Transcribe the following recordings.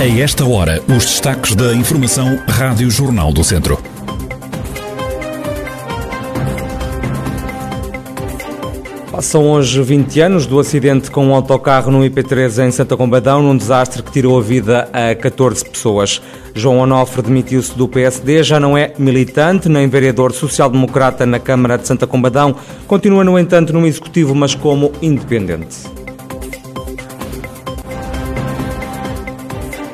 A esta hora, os destaques da Informação Rádio Jornal do Centro. Passam hoje 20 anos do acidente com um autocarro no IP3 em Santa Combadão, num desastre que tirou a vida a 14 pessoas. João Onofre demitiu-se do PSD, já não é militante nem vereador social-democrata na Câmara de Santa Combadão, continua, no entanto, no Executivo, mas como independente.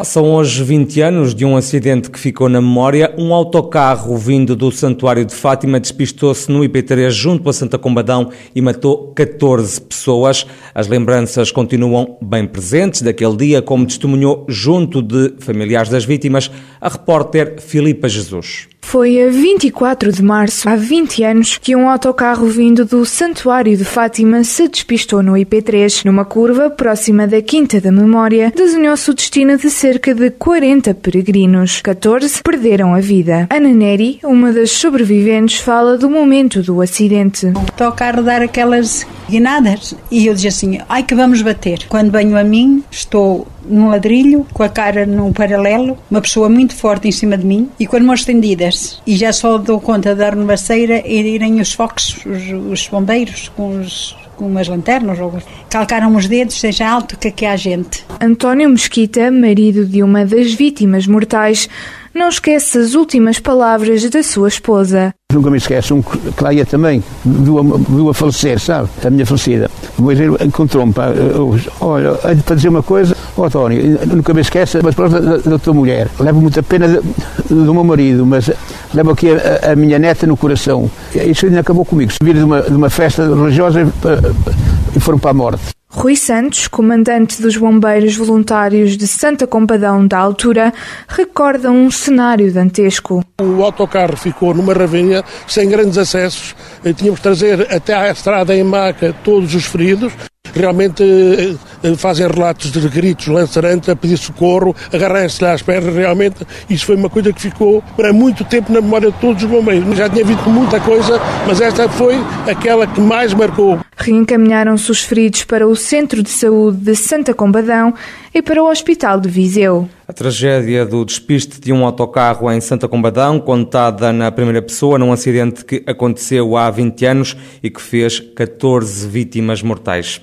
Passam hoje 20 anos de um acidente que ficou na memória. Um autocarro vindo do Santuário de Fátima despistou-se no IP3 junto a Santa Combadão e matou 14 pessoas. As lembranças continuam bem presentes daquele dia, como testemunhou junto de familiares das vítimas a repórter Filipa Jesus. Foi a 24 de março, há 20 anos, que um autocarro vindo do Santuário de Fátima se despistou no IP3. Numa curva próxima da Quinta da Memória, desenhou-se o destino de cerca de 40 peregrinos. 14 perderam a vida. Ana Neri, uma das sobreviventes, fala do momento do acidente. O autocarro dar aquelas guinadas e eu dizia assim, ai que vamos bater. Quando venho a mim, estou num ladrilho, com a cara num paralelo, uma pessoa muito forte em cima de mim e com as mãos estendidas. E já só dou conta da arnebaceira e irem os focos, os, os bombeiros, com os com umas lanternas, ou calcaram os dedos, seja alto que aqui há gente. António Mesquita, marido de uma das vítimas mortais, não esquece as últimas palavras da sua esposa. Nunca me esqueço, um ia também, viu a, falecer, sabe? A minha falecida. Depois ele encontrou-me, olha, para dizer uma coisa, ó oh, António, nunca me esqueça, mas pronto, da, da tua mulher. Levo muita pena do meu marido, mas levo aqui a, a, minha neta no coração. Isso ainda acabou comigo. Vir de uma, de uma festa religiosa e foram para a morte. Rui Santos, comandante dos Bombeiros Voluntários de Santa Compadão da altura, recorda um cenário dantesco. O autocarro ficou numa ravinha sem grandes acessos. Tínhamos de trazer até à estrada em maca todos os feridos realmente eh, eh, fazem relatos de gritos lançarantes a pedir socorro, agarrarem-se às pernas, realmente isso foi uma coisa que ficou para muito tempo na memória de todos os bombeiros. Já tinha visto muita coisa, mas esta foi aquela que mais marcou. Reencaminharam-se os feridos para o Centro de Saúde de Santa Combadão e para o Hospital de Viseu. A tragédia do despiste de um autocarro em Santa Combadão, contada na primeira pessoa num acidente que aconteceu há 20 anos e que fez 14 vítimas mortais.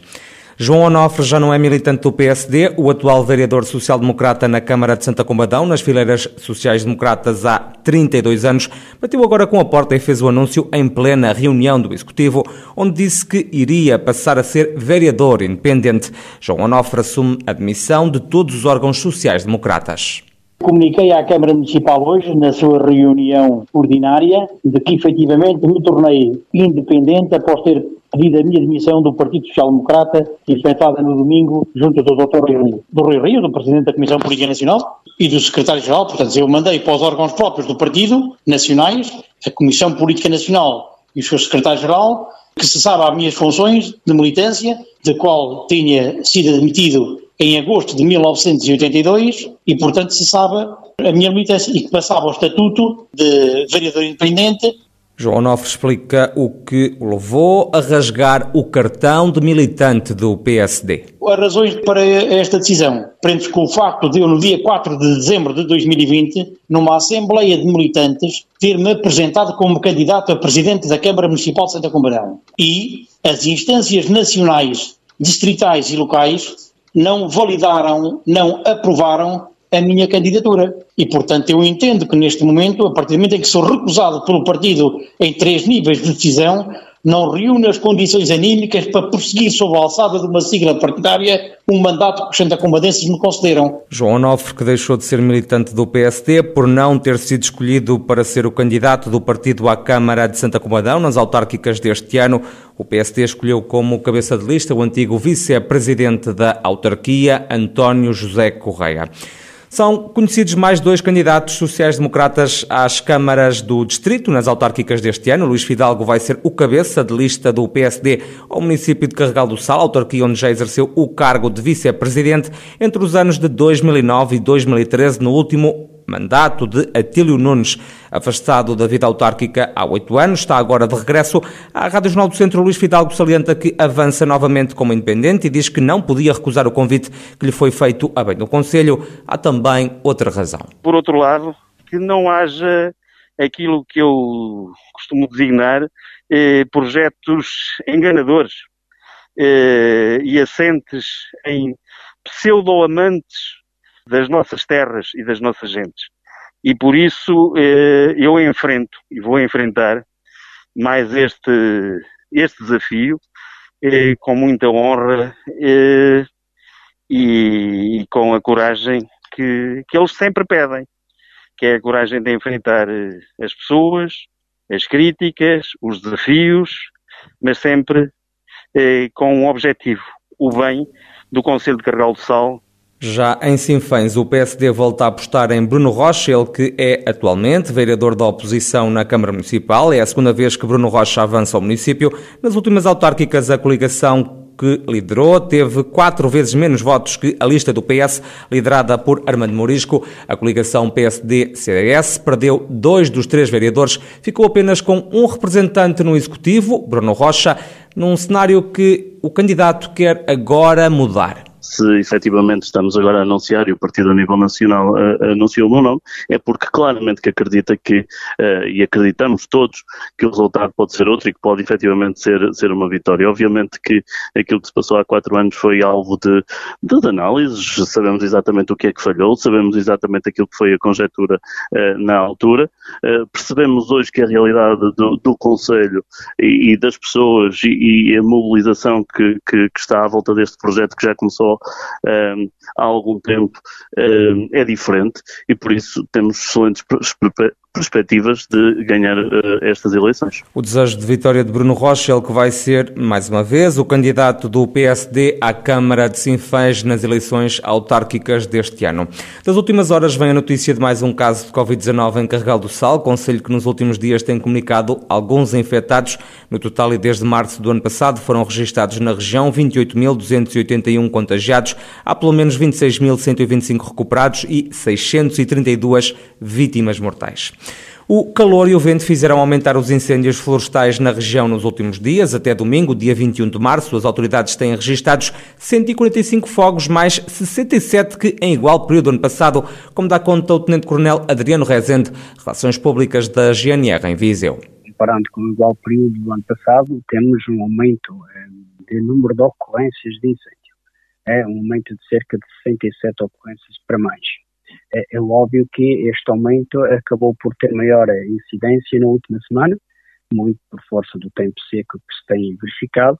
João Onofre já não é militante do PSD, o atual vereador social-democrata na Câmara de Santa Combadão, nas fileiras sociais-democratas há 32 anos, bateu agora com a porta e fez o anúncio em plena reunião do Executivo, onde disse que iria passar a ser vereador independente. João Onofre assume a demissão de todos os órgãos sociais-democratas. Comuniquei à Câmara Municipal hoje, na sua reunião ordinária, de que efetivamente me tornei independente após ter pedido a minha demissão do Partido Social Democrata, efetuada no domingo, junto do Dr. Rio, do Rui Rio, do Presidente da Comissão Política Nacional e do Secretário-Geral. Portanto, eu mandei para os órgãos próprios do Partido, nacionais, a Comissão Política Nacional e o seu Secretário-Geral, que cessava as minhas funções de militância, de qual tinha sido admitido em agosto de 1982 e, portanto, cessava a minha militância e que passava ao estatuto de vereador independente João Onofre explica o que o levou a rasgar o cartão de militante do PSD. As razões para esta decisão prende-se com o facto de eu, no dia 4 de dezembro de 2020, numa Assembleia de Militantes, ter-me apresentado como candidato a Presidente da Câmara Municipal de Santa Combarão. E as instâncias nacionais, distritais e locais não validaram, não aprovaram a minha candidatura. E, portanto, eu entendo que neste momento, a partir do momento em que sou recusado pelo partido em três níveis de decisão, não reúne as condições anímicas para prosseguir sob a alçada de uma sigla partidária um mandato que os santacombadenses me concederam. João Onofre, que deixou de ser militante do PSD por não ter sido escolhido para ser o candidato do partido à Câmara de Santa Combadão nas autárquicas deste ano, o PSD escolheu como cabeça de lista o antigo vice-presidente da autarquia, António José Correia. São conhecidos mais dois candidatos sociais-democratas às câmaras do Distrito, nas autárquicas deste ano. Luís Fidalgo vai ser o cabeça de lista do PSD ao município de Carregal do Sal, autarquia onde já exerceu o cargo de vice-presidente entre os anos de 2009 e 2013, no último mandato de Atílio Nunes. Afastado da vida autárquica há oito anos, está agora de regresso. À Rádio Jornal do Centro, Luís Fidalgo salienta que avança novamente como independente e diz que não podia recusar o convite que lhe foi feito a bem do Conselho. Há também outra razão. Por outro lado, que não haja aquilo que eu costumo designar eh, projetos enganadores eh, e assentes em pseudo-amantes das nossas terras e das nossas gentes. E por isso eh, eu enfrento e vou enfrentar mais este, este desafio eh, com muita honra eh, e, com a coragem que, que eles sempre pedem, que é a coragem de enfrentar as pessoas, as críticas, os desafios, mas sempre com um objetivo, o bem do Conselho de Carregal do Sal já em Sinfãs, o PSD volta a apostar em Bruno Rocha, ele que é atualmente vereador da oposição na Câmara Municipal. É a segunda vez que Bruno Rocha avança ao município. Nas últimas autárquicas, a coligação que liderou teve quatro vezes menos votos que a lista do PS, liderada por Armando Morisco. A coligação PSD-CDS perdeu dois dos três vereadores, ficou apenas com um representante no Executivo, Bruno Rocha, num cenário que o candidato quer agora mudar se efetivamente estamos agora a anunciar, e o partido a nível nacional uh, anunciou o meu nome, é porque claramente que acredita que, uh, e acreditamos todos, que o resultado pode ser outro e que pode efetivamente ser, ser uma vitória. Obviamente que aquilo que se passou há quatro anos foi alvo de, de, análises, sabemos exatamente o que é que falhou, sabemos exatamente aquilo que foi a conjectura uh, na altura, percebemos hoje que a realidade do, do Conselho e, e, das pessoas e, e a mobilização que, que, que está à volta deste projeto que já começou um, há algum tempo um, é diferente e por isso temos excelentes perspectivas de ganhar uh, estas eleições. O desejo de vitória de Bruno Rocha, ele que vai ser, mais uma vez, o candidato do PSD à Câmara de Sinfãs nas eleições autárquicas deste ano. Das últimas horas vem a notícia de mais um caso de Covid-19 em Carregal do Sal, conselho que nos últimos dias tem comunicado alguns infectados. No total e desde março do ano passado foram registados na região 28.281 contagiados, há pelo menos 26.125 recuperados e 632 vítimas mortais. O calor e o vento fizeram aumentar os incêndios florestais na região nos últimos dias. Até domingo, dia 21 de março, as autoridades têm registados 145 fogos, mais 67 que em igual período ano passado, como dá conta o Tenente-Coronel Adriano Rezende, Relações Públicas da GNR em Viseu. Comparando com o igual período do ano passado, temos um aumento eh, de número de ocorrências de incêndio. É um aumento de cerca de 67 ocorrências para mais é, é óbvio que este aumento acabou por ter maior incidência na última semana, muito por força do tempo seco que se tem verificado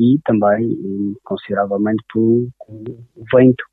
e também consideravelmente por o vento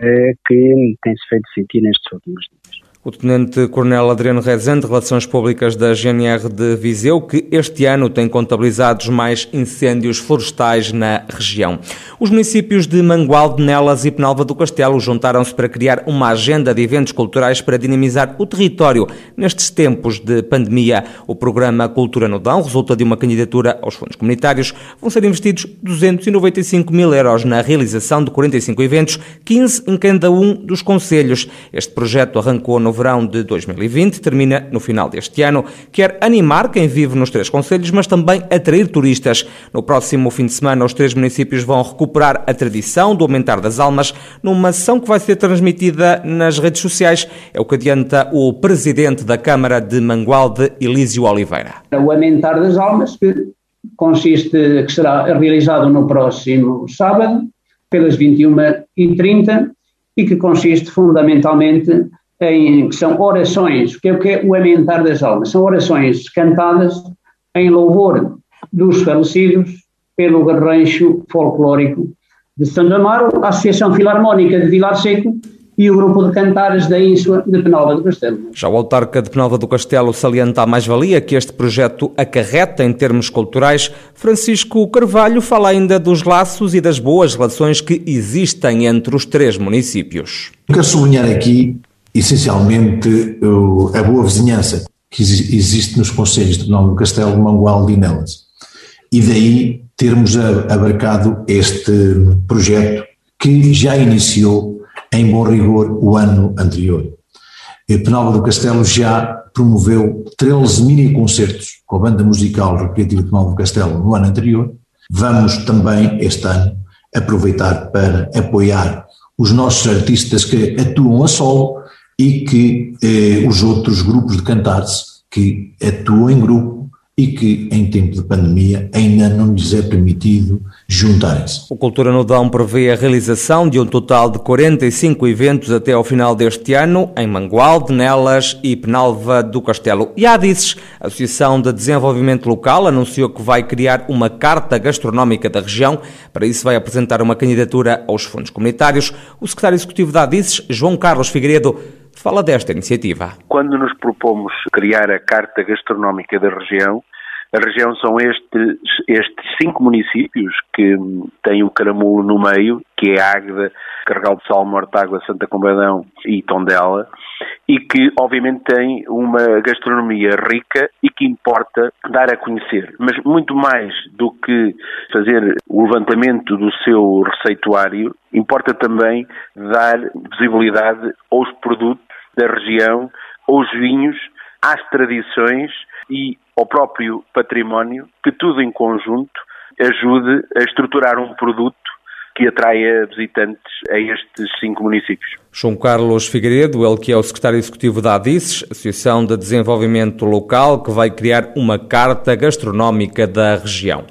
eh, que tem-se feito sentir nestes últimos dias. O Tenente-Coronel Adriano Rezende, Relações Públicas da GNR de Viseu, que este ano tem contabilizados mais incêndios florestais na região. Os municípios de Mangualde, Nelas e Penalva do Castelo juntaram-se para criar uma agenda de eventos culturais para dinamizar o território nestes tempos de pandemia. O programa Cultura no Dão resulta de uma candidatura aos fundos comunitários. Vão ser investidos 295 mil euros na realização de 45 eventos, 15 em cada um dos conselhos. Este projeto arrancou no no verão de 2020, termina no final deste ano. Quer animar quem vive nos três conselhos, mas também atrair turistas. No próximo fim de semana, os três municípios vão recuperar a tradição do aumentar das almas numa ação que vai ser transmitida nas redes sociais. É o que adianta o presidente da Câmara de Mangualde, Elísio Oliveira. O aumentar das almas, que consiste, que será realizado no próximo sábado, pelas 21h30, e que consiste fundamentalmente em, que são orações, que é o que é o aumentar das almas, são orações cantadas em louvor dos falecidos pelo garrancho folclórico de Santo Amaro, a Associação Filarmónica de Vilar Seco e o grupo de cantares da Ínsua de Penalva do Castelo. Já o autarca de Penalva do Castelo salienta a mais-valia que este projeto acarreta em termos culturais. Francisco Carvalho fala ainda dos laços e das boas relações que existem entre os três municípios. Quero sublinhar aqui, essencialmente, a boa vizinhança que existe nos conselhos de Penalva do Castelo, Mangualde e Nelas. E daí termos abarcado este projeto que já iniciou em bom rigor o ano anterior. Penalva do Castelo já promoveu 13 mini-concertos com a banda musical recreativa de Penalva do Castelo no ano anterior. Vamos também, este ano, aproveitar para apoiar os nossos artistas que atuam a solo e que eh, os outros grupos de cantares que atuam em grupo e que, em tempo de pandemia, ainda não lhes é permitido juntarem-se. O Cultura no Dão prevê a realização de um total de 45 eventos até ao final deste ano, em Mangualde, Nelas e Penalva do Castelo. E a ADICES, a Associação de Desenvolvimento Local, anunciou que vai criar uma carta gastronómica da região. Para isso vai apresentar uma candidatura aos fundos comunitários. O secretário executivo da ADICES, João Carlos Figueiredo, fala desta iniciativa. Quando nos propomos criar a Carta Gastronómica da região, a região são estes, estes cinco municípios que têm o Caramulo no meio, que é Águeda, Carregal de Sal, Mortágua, Santa Combadão e Tondela, e que obviamente têm uma gastronomia rica e que importa dar a conhecer. Mas muito mais do que fazer o levantamento do seu receituário, importa também dar visibilidade aos produtos da região, aos vinhos, às tradições e ao próprio património, que tudo em conjunto ajude a estruturar um produto que atraia visitantes a estes cinco municípios. João Carlos Figueiredo, ele que é o secretário executivo da ADICES, Associação de Desenvolvimento Local, que vai criar uma carta gastronómica da região.